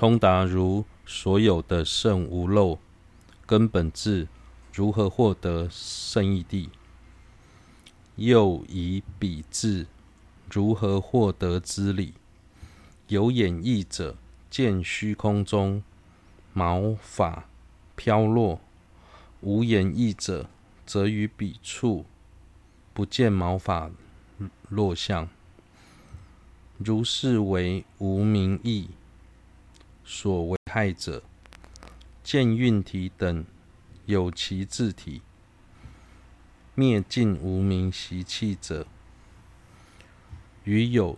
通达如所有的圣无漏根本智，如何获得圣义地？又以彼智如何获得之理？有演义者见虚空中毛发飘落；无演义者则于彼处不见毛发落相。如是为无明义所为害者，见运体等有其自体，灭尽无明习气者，与有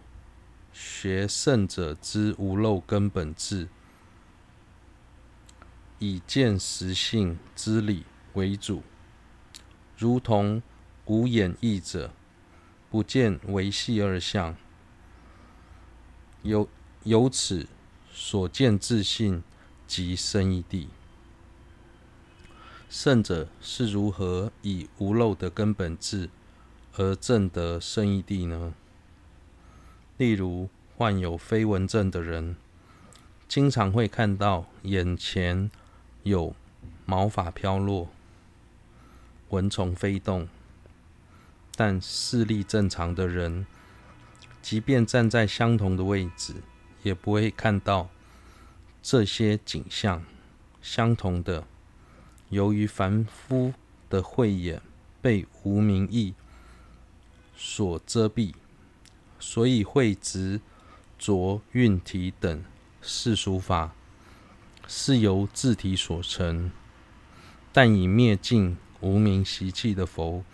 学圣者之无漏根本智，以见实性之理为主，如同无眼义者不见微细二相。由由此所见自性即圣义地。圣者是如何以无漏的根本智而证得圣义地呢？例如，患有飞蚊症的人，经常会看到眼前有毛发飘落、蚊虫飞动，但视力正常的人，即便站在相同的位置，也不会看到这些景象。相同的，由于凡夫的慧眼被无明义所遮蔽，所以会执着蕴体等世俗法是由自体所成。但已灭尽无明习气的佛，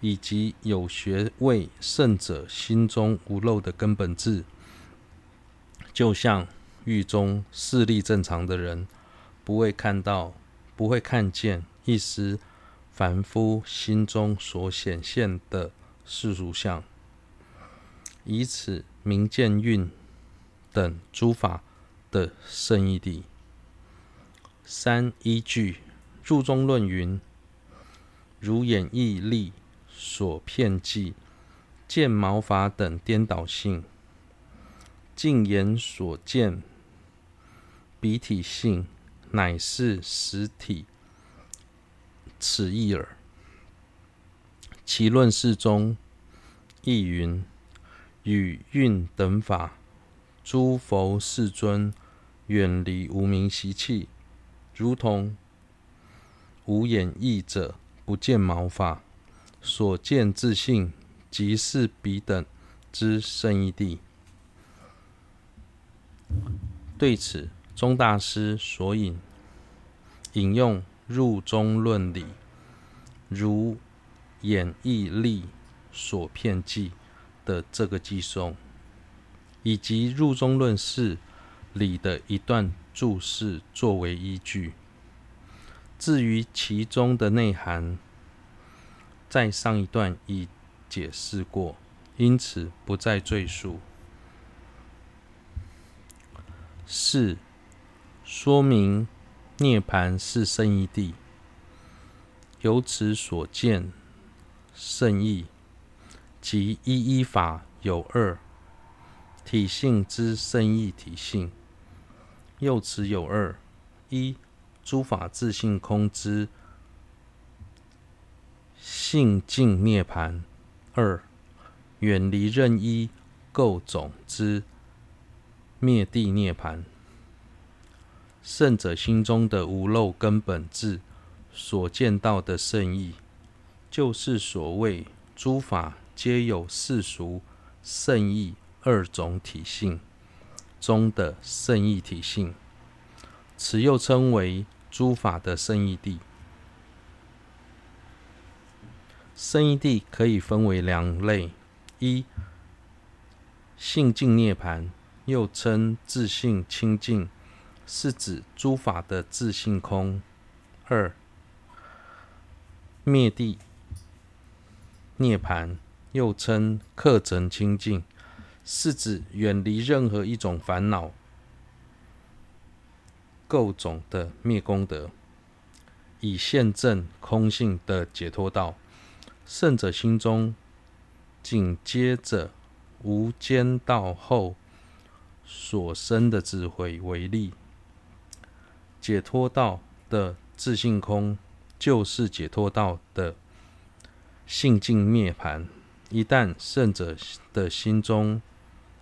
以及有学位圣者心中无漏的根本智，就像狱中视力正常的人，不会看到、不会看见一丝凡夫心中所显现的世俗相，以此明见蕴等诸法的圣义地。三依据入中论云：如眼义力。所骗计见毛发等颠倒性，净眼所见彼体性，乃是实体，此义耳。其论释中亦云：与运等法，诸佛世尊远离无明习气，如同无眼义者不见毛发。所见自性，即是彼等之圣义地。对此，钟大师所引引用入中论里，如演义力所遍计的这个偈颂，以及入中论释里的一段注释作为依据。至于其中的内涵，在上一段已解释过，因此不再赘述。四、说明涅槃是圣义地，由此所见圣义，即一一法有二体性之圣义体性，又此有二：一、诸法自性空之。性净涅槃，二、远离任一垢种之灭地涅槃。圣者心中的无漏根本智所见到的圣意，就是所谓诸法皆有世俗圣意二种体性中的圣义体性，此又称为诸法的圣义谛。圣义谛可以分为两类：一、性净涅槃，又称自性清净，是指诸法的自性空；二、灭地涅盘，又称客尘清净，是指远离任何一种烦恼构种的灭功德，以现证空性的解脱道。圣者心中紧接着无间道后所生的智慧为例，解脱道的自性空，就是解脱道的性净涅盘。一旦圣者的心中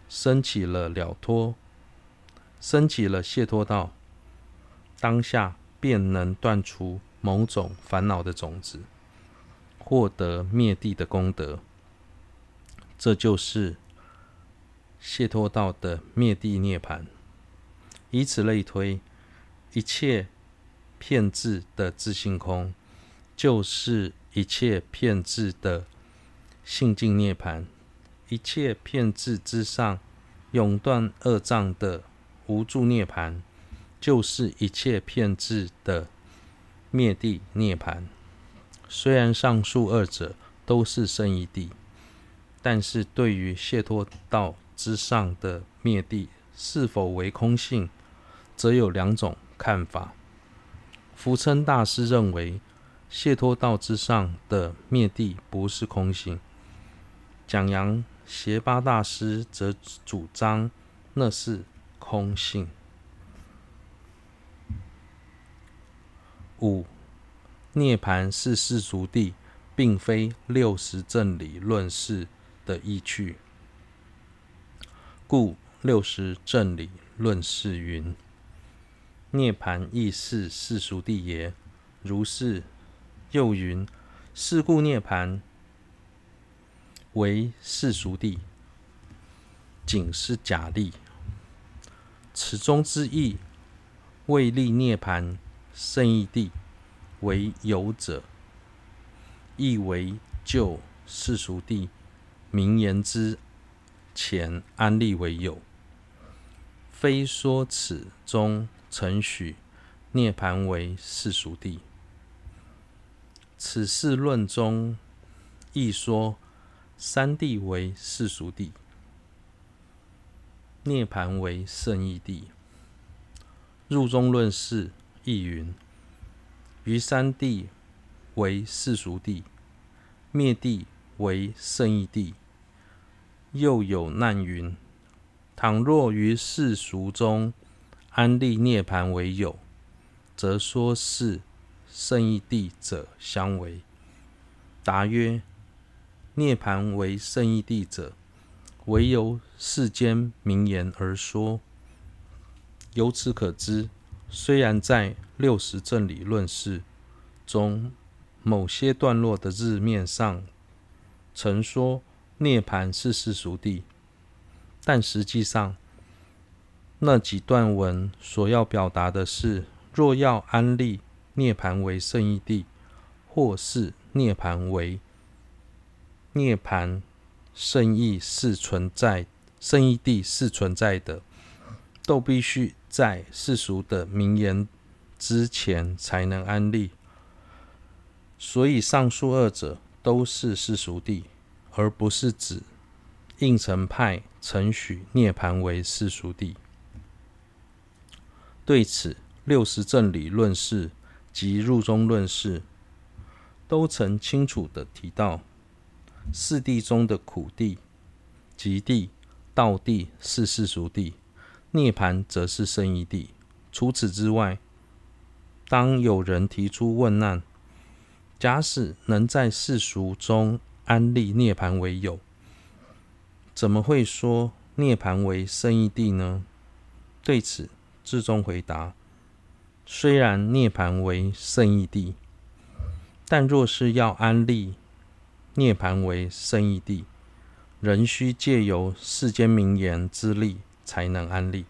升起了了脱，升起了解脱道，当下便能断除某种烦恼的种子，获得灭地的功德。这就是解脱道的灭地涅槃。以此类推，一切遍智的自性空，就是一切遍智的性净涅槃；一切遍智之上，永断二障的无住涅槃，就是一切遍智的灭地涅槃。虽然上述二者都是生一地，但是对于解脱道之上的灭地是否为空性，则有两种看法。福称大师认为，解脱道之上的灭地不是空性；讲杨协巴大师则主张那是空性。五、涅盘是世俗地，并非六十正理论释的依据。故六十正理论释云。涅槃亦是世俗谛也。如是，又云：是故涅槃为世俗谛，仅是假立。此中之意，为立涅槃胜义谛为有者，亦为就世俗谛名言之前安立为有，非说此中。承许涅槃为世俗地，此事论中亦说三地为世俗地，涅槃为圣义地。入中论释亦云：于三地为世俗地，灭地为圣义地。又有难云：倘若于世俗中，安立涅槃为有，则说是胜义地者相违。答曰：涅槃为胜义地者，唯由世间名言而说。由此可知，虽然在六十正理论释中某些段落的字面上曾说涅槃是世俗地，但实际上，那几段文所要表达的是，若要安立涅槃为胜义地，或是涅槃为涅槃胜义是存在，胜义地是存在的，都必须在世俗的名言之前才能安立。所以上述二者都是世俗地，而不是指应成派承许涅槃为世俗地。对此，六十正理论释及入中论释都曾清楚地提到，四谛中的苦地、集地、道地是世俗地，涅盘则是胜义地。除此之外，当有人提出问难，假使能在世俗中安立涅槃为有，怎么会说涅槃为胜义地呢？对此，智中回答：虽然涅槃为胜义地，但若是要安立涅槃为胜义地，仍需借由世间名言之力才能安立。